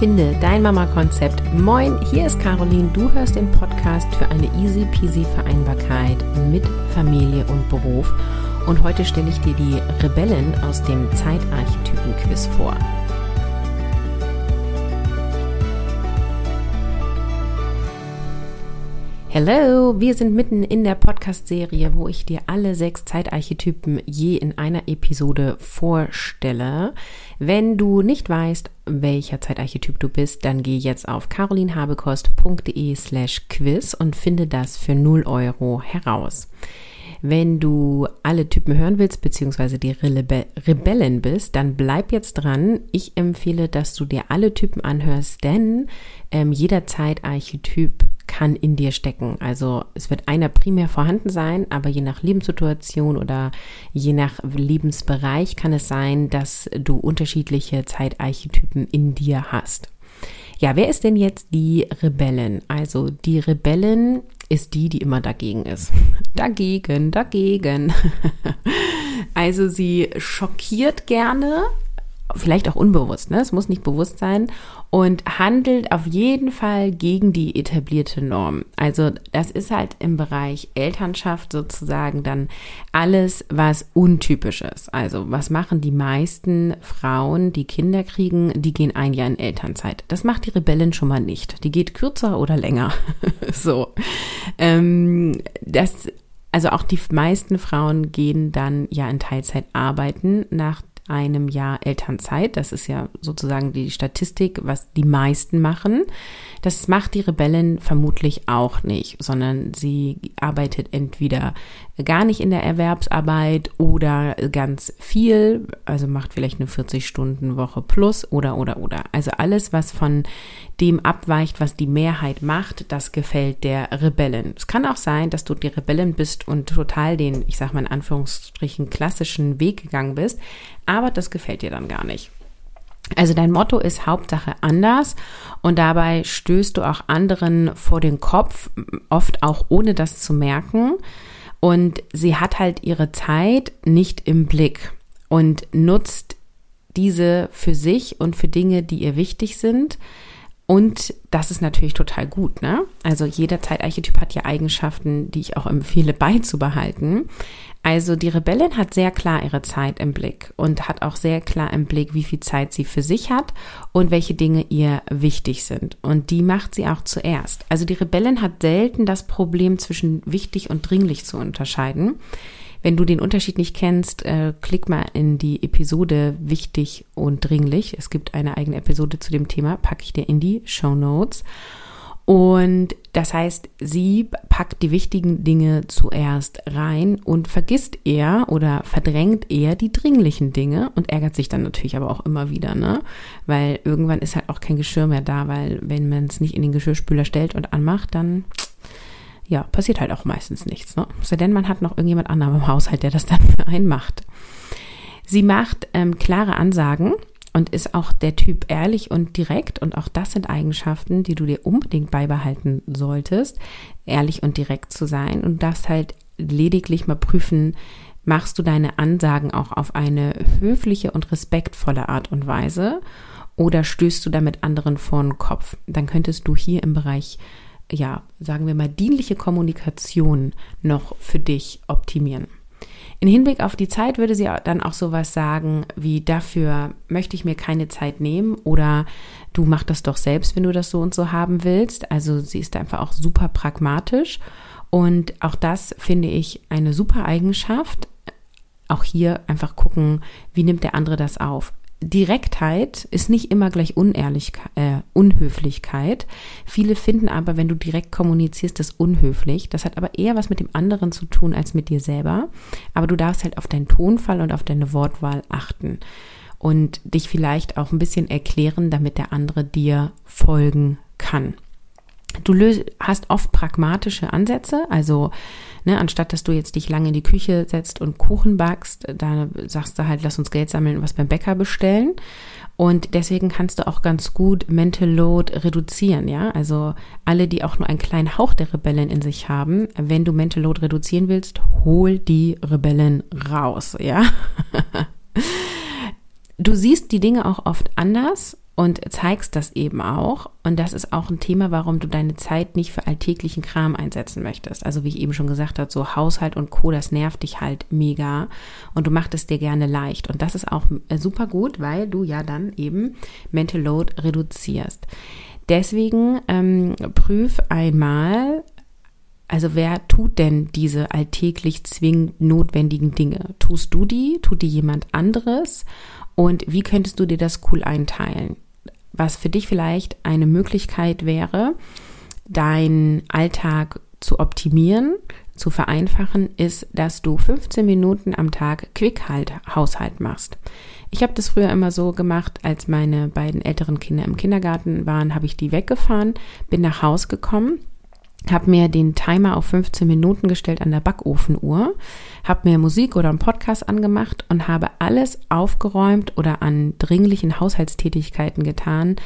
Finde dein Mama-Konzept. Moin, hier ist Caroline. Du hörst den Podcast für eine easy peasy Vereinbarkeit mit Familie und Beruf. Und heute stelle ich dir die Rebellen aus dem Zeitarchetypen-Quiz vor. Hello, wir sind mitten in der Podcast-Serie, wo ich dir alle sechs Zeitarchetypen je in einer Episode vorstelle. Wenn du nicht weißt, welcher Zeitarchetyp du bist, dann geh jetzt auf carolinhabekost.de slash quiz und finde das für 0 Euro heraus. Wenn du alle Typen hören willst, beziehungsweise die Rebe Rebellen bist, dann bleib jetzt dran. Ich empfehle, dass du dir alle Typen anhörst, denn ähm, jeder Zeitarchetyp kann in dir stecken. Also es wird einer primär vorhanden sein, aber je nach Lebenssituation oder je nach Lebensbereich kann es sein, dass du unterschiedliche Zeitarchetypen in dir hast. Ja, wer ist denn jetzt die Rebellen? Also die Rebellen ist die, die immer dagegen ist. Dagegen, dagegen. also sie schockiert gerne, vielleicht auch unbewusst, ne? es muss nicht bewusst sein, und handelt auf jeden Fall gegen die etablierte Norm. Also das ist halt im Bereich Elternschaft sozusagen dann alles, was untypisch ist. Also was machen die meisten Frauen, die Kinder kriegen, die gehen ein Jahr in Elternzeit. Das macht die Rebellin schon mal nicht. Die geht kürzer oder länger. so. Ähm, das also auch die meisten Frauen gehen dann ja in Teilzeit arbeiten nach einem Jahr Elternzeit. Das ist ja sozusagen die Statistik, was die meisten machen. Das macht die Rebellin vermutlich auch nicht, sondern sie arbeitet entweder gar nicht in der Erwerbsarbeit oder ganz viel, also macht vielleicht eine 40-Stunden-Woche plus oder, oder, oder. Also alles, was von dem abweicht, was die Mehrheit macht, das gefällt der Rebellen. Es kann auch sein, dass du die Rebellen bist und total den, ich sag mal in Anführungsstrichen, klassischen Weg gegangen bist, aber das gefällt dir dann gar nicht. Also dein Motto ist Hauptsache anders und dabei stößt du auch anderen vor den Kopf, oft auch ohne das zu merken. Und sie hat halt ihre Zeit nicht im Blick und nutzt diese für sich und für Dinge, die ihr wichtig sind. Und das ist natürlich total gut, ne? Also jeder Zeitarchetyp hat ja Eigenschaften, die ich auch empfehle beizubehalten. Also die Rebellin hat sehr klar ihre Zeit im Blick und hat auch sehr klar im Blick, wie viel Zeit sie für sich hat und welche Dinge ihr wichtig sind. Und die macht sie auch zuerst. Also die Rebellin hat selten das Problem zwischen wichtig und dringlich zu unterscheiden. Wenn du den Unterschied nicht kennst, äh, klick mal in die Episode wichtig und dringlich. Es gibt eine eigene Episode zu dem Thema, packe ich dir in die Show Notes. Und das heißt, sie packt die wichtigen Dinge zuerst rein und vergisst eher oder verdrängt eher die dringlichen Dinge und ärgert sich dann natürlich aber auch immer wieder, ne? Weil irgendwann ist halt auch kein Geschirr mehr da, weil wenn man es nicht in den Geschirrspüler stellt und anmacht, dann ja, passiert halt auch meistens nichts, ne? Sei denn, man hat noch irgendjemand anderem im Haushalt, der das dann für einen macht. Sie macht ähm, klare Ansagen und ist auch der Typ ehrlich und direkt. Und auch das sind Eigenschaften, die du dir unbedingt beibehalten solltest, ehrlich und direkt zu sein. Und darfst halt lediglich mal prüfen, machst du deine Ansagen auch auf eine höfliche und respektvolle Art und Weise oder stößt du damit anderen vor den Kopf? Dann könntest du hier im Bereich, ja, sagen wir mal, dienliche Kommunikation noch für dich optimieren. In Hinblick auf die Zeit würde sie dann auch sowas sagen wie dafür möchte ich mir keine Zeit nehmen oder du mach das doch selbst, wenn du das so und so haben willst. Also sie ist einfach auch super pragmatisch und auch das finde ich eine super Eigenschaft. Auch hier einfach gucken, wie nimmt der andere das auf. Direktheit ist nicht immer gleich Unehrlichkeit, äh, Unhöflichkeit. Viele finden aber, wenn du direkt kommunizierst, das unhöflich. Das hat aber eher was mit dem anderen zu tun als mit dir selber. Aber du darfst halt auf deinen Tonfall und auf deine Wortwahl achten und dich vielleicht auch ein bisschen erklären, damit der andere dir folgen kann. Du löst, hast oft pragmatische Ansätze, also ne, anstatt dass du jetzt dich lange in die Küche setzt und Kuchen backst, da sagst du halt, lass uns Geld sammeln und was beim Bäcker bestellen. Und deswegen kannst du auch ganz gut Mental Load reduzieren, ja. Also alle, die auch nur einen kleinen Hauch der Rebellen in sich haben, wenn du Mental Load reduzieren willst, hol die Rebellen raus, ja. du siehst die Dinge auch oft anders und zeigst das eben auch. Und das ist auch ein Thema, warum du deine Zeit nicht für alltäglichen Kram einsetzen möchtest. Also wie ich eben schon gesagt habe, so Haushalt und Co, das nervt dich halt mega und du machst es dir gerne leicht. Und das ist auch äh, super gut, weil du ja dann eben Mental Load reduzierst. Deswegen ähm, prüf einmal, also wer tut denn diese alltäglich zwingend notwendigen Dinge? Tust du die? Tut die jemand anderes? Und wie könntest du dir das cool einteilen? Was für dich vielleicht eine Möglichkeit wäre, deinen Alltag zu optimieren, zu vereinfachen, ist, dass du 15 Minuten am Tag Quick-Haushalt machst. Ich habe das früher immer so gemacht, als meine beiden älteren Kinder im Kindergarten waren, habe ich die weggefahren, bin nach Haus gekommen habe mir den Timer auf 15 Minuten gestellt an der Backofenuhr, habe mir Musik oder einen Podcast angemacht und habe alles aufgeräumt oder an dringlichen Haushaltstätigkeiten getan,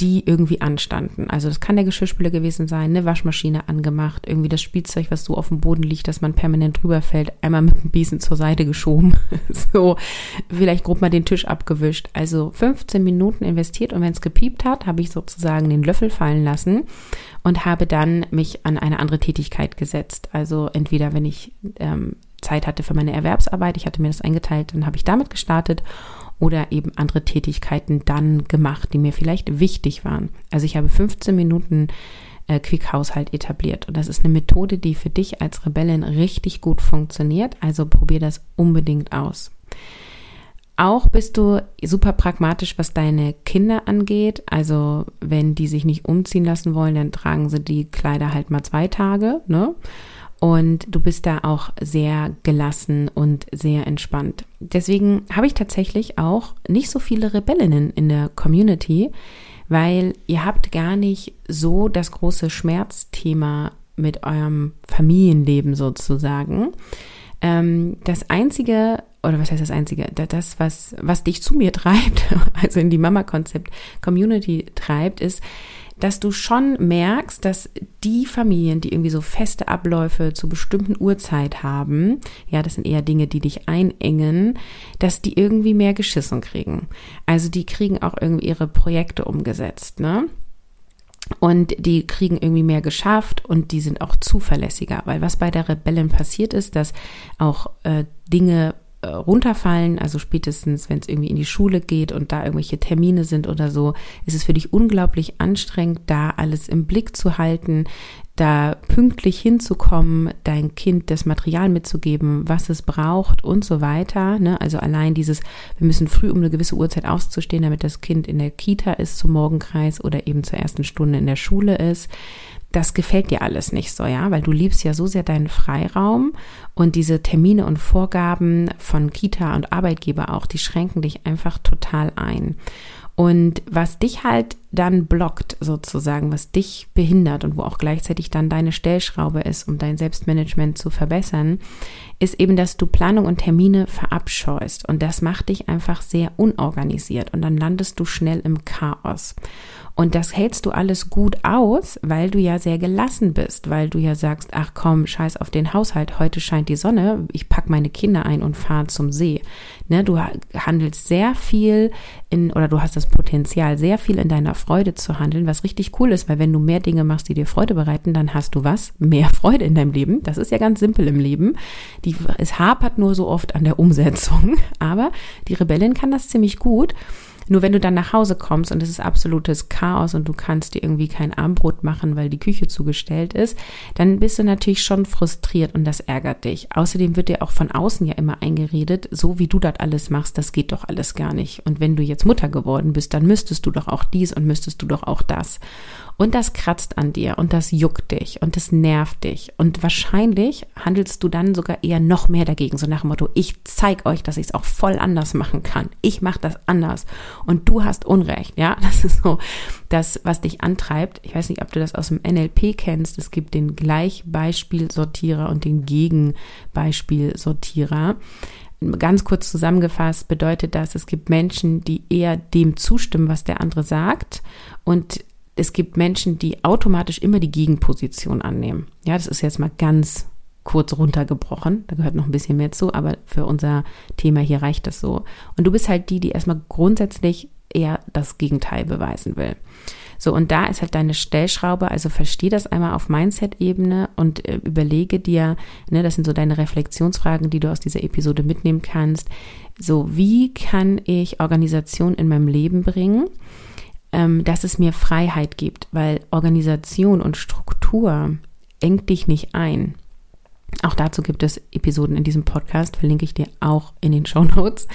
die irgendwie anstanden. Also das kann der Geschirrspüler gewesen sein, eine Waschmaschine angemacht, irgendwie das Spielzeug, was so auf dem Boden liegt, dass man permanent drüber fällt, einmal mit dem Besen zur Seite geschoben. so, vielleicht grob mal den Tisch abgewischt. Also 15 Minuten investiert und wenn es gepiept hat, habe ich sozusagen den Löffel fallen lassen und habe dann mich an eine andere Tätigkeit gesetzt. Also entweder wenn ich ähm, Zeit hatte für meine Erwerbsarbeit, ich hatte mir das eingeteilt, dann habe ich damit gestartet oder eben andere Tätigkeiten dann gemacht, die mir vielleicht wichtig waren. Also ich habe 15 Minuten äh, Quick-Haushalt etabliert. Und das ist eine Methode, die für dich als Rebellin richtig gut funktioniert. Also probier das unbedingt aus. Auch bist du super pragmatisch, was deine Kinder angeht. Also wenn die sich nicht umziehen lassen wollen, dann tragen sie die Kleider halt mal zwei Tage. Ne? Und du bist da auch sehr gelassen und sehr entspannt. Deswegen habe ich tatsächlich auch nicht so viele Rebellinnen in der Community, weil ihr habt gar nicht so das große Schmerzthema mit eurem Familienleben sozusagen. Ähm, das einzige, oder was heißt das einzige, das, was, was dich zu mir treibt, also in die Mama-Konzept-Community treibt, ist, dass du schon merkst, dass die Familien, die irgendwie so feste Abläufe zu bestimmten Uhrzeit haben, ja, das sind eher Dinge, die dich einengen, dass die irgendwie mehr geschissen kriegen. Also die kriegen auch irgendwie ihre Projekte umgesetzt, ne? Und die kriegen irgendwie mehr geschafft und die sind auch zuverlässiger, weil was bei der Rebellen passiert ist, dass auch äh, Dinge äh, runterfallen, also spätestens, wenn es irgendwie in die Schule geht und da irgendwelche Termine sind oder so, ist es für dich unglaublich anstrengend, da alles im Blick zu halten, da pünktlich hinzukommen, dein Kind das Material mitzugeben, was es braucht und so weiter. Ne? Also allein dieses, wir müssen früh um eine gewisse Uhrzeit aufzustehen, damit das Kind in der Kita ist zum Morgenkreis oder eben zur ersten Stunde in der Schule ist das gefällt dir alles nicht so, ja, weil du liebst ja so sehr deinen Freiraum und diese Termine und Vorgaben von Kita und Arbeitgeber auch, die schränken dich einfach total ein. Und was dich halt dann blockt, sozusagen, was dich behindert und wo auch gleichzeitig dann deine Stellschraube ist, um dein Selbstmanagement zu verbessern, ist eben, dass du Planung und Termine verabscheust. Und das macht dich einfach sehr unorganisiert und dann landest du schnell im Chaos. Und das hältst du alles gut aus, weil du ja sehr gelassen bist, weil du ja sagst, ach komm, scheiß auf den Haushalt, heute scheint die Sonne, ich pack meine Kinder ein und fahre zum See. Ne, du handelst sehr viel in, oder du hast das Potenzial, sehr viel in deiner Freude zu handeln, was richtig cool ist, weil wenn du mehr Dinge machst, die dir Freude bereiten, dann hast du was? Mehr Freude in deinem Leben. Das ist ja ganz simpel im Leben. Die, es hapert nur so oft an der Umsetzung, aber die Rebellin kann das ziemlich gut. Nur wenn du dann nach Hause kommst und es ist absolutes Chaos und du kannst dir irgendwie kein Armbrot machen, weil die Küche zugestellt ist, dann bist du natürlich schon frustriert und das ärgert dich. Außerdem wird dir auch von außen ja immer eingeredet, so wie du das alles machst, das geht doch alles gar nicht. Und wenn du jetzt Mutter geworden bist, dann müsstest du doch auch dies und müsstest du doch auch das. Und das kratzt an dir und das juckt dich und das nervt dich. Und wahrscheinlich handelst du dann sogar eher noch mehr dagegen, so nach dem Motto, ich zeig euch, dass ich es auch voll anders machen kann. Ich mache das anders und du hast Unrecht. Ja, das ist so das, was dich antreibt. Ich weiß nicht, ob du das aus dem NLP kennst. Es gibt den Gleichbeispielsortierer und den Gegenbeispielsortierer. Ganz kurz zusammengefasst bedeutet das, es gibt Menschen, die eher dem zustimmen, was der andere sagt und es gibt Menschen, die automatisch immer die Gegenposition annehmen. Ja, das ist jetzt mal ganz kurz runtergebrochen. Da gehört noch ein bisschen mehr zu, aber für unser Thema hier reicht das so. Und du bist halt die, die erstmal grundsätzlich eher das Gegenteil beweisen will. So, und da ist halt deine Stellschraube, also versteh das einmal auf Mindset-Ebene und äh, überlege dir, ne, das sind so deine Reflexionsfragen, die du aus dieser Episode mitnehmen kannst. So, wie kann ich Organisation in meinem Leben bringen, ähm, dass es mir Freiheit gibt? Weil Organisation und Struktur engt dich nicht ein. Auch dazu gibt es Episoden in diesem Podcast, verlinke ich dir auch in den Show Notes.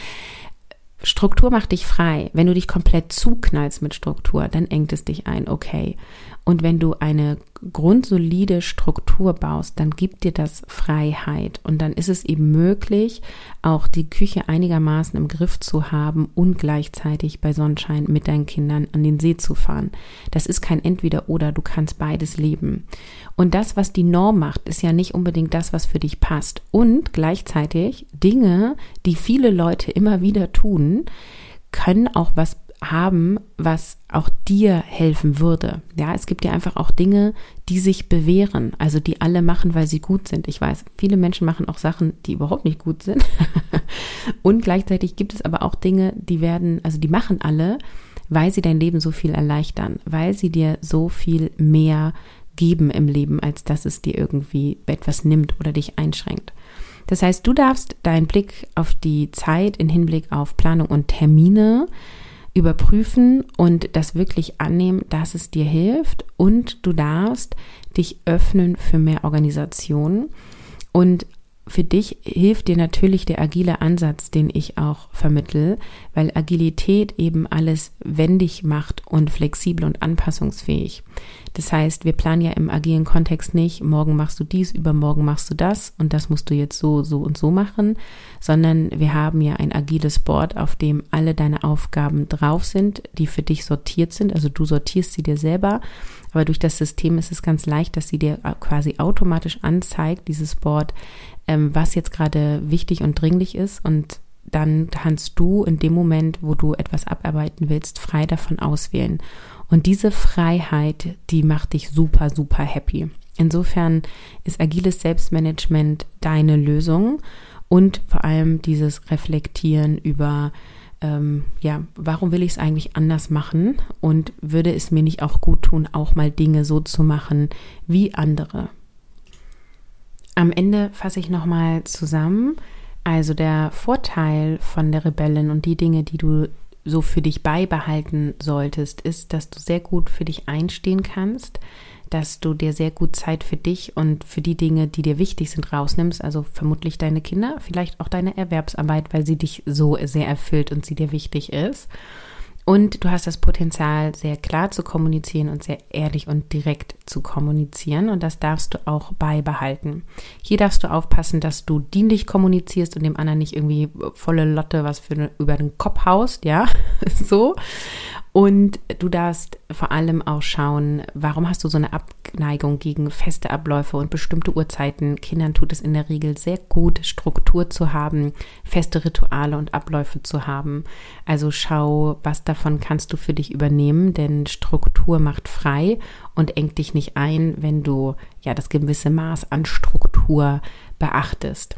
Struktur macht dich frei. Wenn du dich komplett zuknallst mit Struktur, dann engt es dich ein, okay. Und wenn du eine grundsolide Struktur baust, dann gibt dir das Freiheit. Und dann ist es eben möglich, auch die Küche einigermaßen im Griff zu haben und gleichzeitig bei Sonnenschein mit deinen Kindern an den See zu fahren. Das ist kein Entweder-Oder, du kannst beides leben. Und das, was die Norm macht, ist ja nicht unbedingt das, was für dich passt. Und gleichzeitig Dinge, die viele Leute immer wieder tun, können auch was haben, was auch dir helfen würde. Ja, es gibt ja einfach auch Dinge, die sich bewähren, also die alle machen, weil sie gut sind. Ich weiß, viele Menschen machen auch Sachen, die überhaupt nicht gut sind. Und gleichzeitig gibt es aber auch Dinge, die werden, also die machen alle, weil sie dein Leben so viel erleichtern, weil sie dir so viel mehr geben im Leben, als dass es dir irgendwie etwas nimmt oder dich einschränkt. Das heißt, du darfst deinen Blick auf die Zeit in Hinblick auf Planung und Termine überprüfen und das wirklich annehmen, dass es dir hilft und du darfst dich öffnen für mehr Organisation. Und für dich hilft dir natürlich der agile Ansatz, den ich auch vermittel, weil Agilität eben alles wendig macht und flexibel und anpassungsfähig. Das heißt, wir planen ja im agilen Kontext nicht, morgen machst du dies, übermorgen machst du das und das musst du jetzt so, so und so machen, sondern wir haben ja ein agiles Board, auf dem alle deine Aufgaben drauf sind, die für dich sortiert sind. Also du sortierst sie dir selber aber durch das System ist es ganz leicht, dass sie dir quasi automatisch anzeigt, dieses Board, ähm, was jetzt gerade wichtig und dringlich ist. Und dann kannst du in dem Moment, wo du etwas abarbeiten willst, frei davon auswählen. Und diese Freiheit, die macht dich super, super happy. Insofern ist agiles Selbstmanagement deine Lösung und vor allem dieses Reflektieren über ähm, ja, warum will ich es eigentlich anders machen und würde es mir nicht auch gut tun, auch mal Dinge so zu machen wie andere. Am Ende fasse ich nochmal zusammen. Also der Vorteil von der Rebellin und die Dinge, die du so für dich beibehalten solltest, ist, dass du sehr gut für dich einstehen kannst, dass du dir sehr gut Zeit für dich und für die Dinge, die dir wichtig sind, rausnimmst. Also vermutlich deine Kinder, vielleicht auch deine Erwerbsarbeit, weil sie dich so sehr erfüllt und sie dir wichtig ist. Und du hast das Potenzial, sehr klar zu kommunizieren und sehr ehrlich und direkt zu kommunizieren. Und das darfst du auch beibehalten. Hier darfst du aufpassen, dass du dienlich kommunizierst und dem anderen nicht irgendwie volle Lotte was für über den Kopf haust, ja, so. Und du darfst vor allem auch schauen, warum hast du so eine Abneigung gegen feste Abläufe und bestimmte Uhrzeiten. Kindern tut es in der Regel sehr gut, Struktur zu haben, feste Rituale und Abläufe zu haben. Also schau, was davon kannst du für dich übernehmen, denn Struktur macht frei und engt dich nicht ein, wenn du ja das gewisse Maß an Struktur beachtest.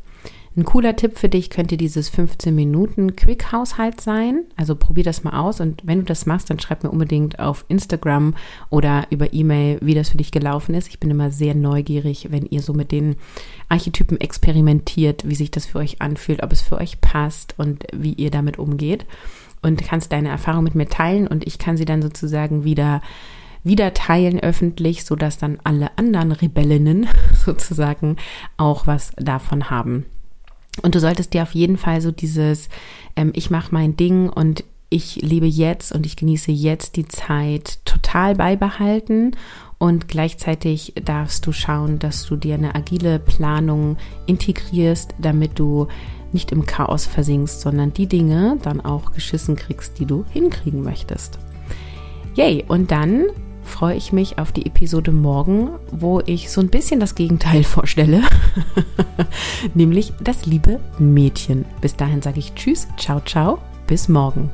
Ein cooler Tipp für dich könnte dieses 15 Minuten Quick-Haushalt sein. Also probier das mal aus und wenn du das machst, dann schreib mir unbedingt auf Instagram oder über E-Mail, wie das für dich gelaufen ist. Ich bin immer sehr neugierig, wenn ihr so mit den Archetypen experimentiert, wie sich das für euch anfühlt, ob es für euch passt und wie ihr damit umgeht. Und kannst deine Erfahrung mit mir teilen und ich kann sie dann sozusagen wieder wieder teilen öffentlich, sodass dann alle anderen Rebellinnen sozusagen auch was davon haben. Und du solltest dir auf jeden Fall so dieses, ähm, ich mache mein Ding und ich lebe jetzt und ich genieße jetzt die Zeit total beibehalten. Und gleichzeitig darfst du schauen, dass du dir eine agile Planung integrierst, damit du nicht im Chaos versinkst, sondern die Dinge dann auch geschissen kriegst, die du hinkriegen möchtest. Yay! Und dann freue ich mich auf die Episode morgen, wo ich so ein bisschen das Gegenteil vorstelle, nämlich das liebe Mädchen. Bis dahin sage ich Tschüss, ciao, ciao, bis morgen.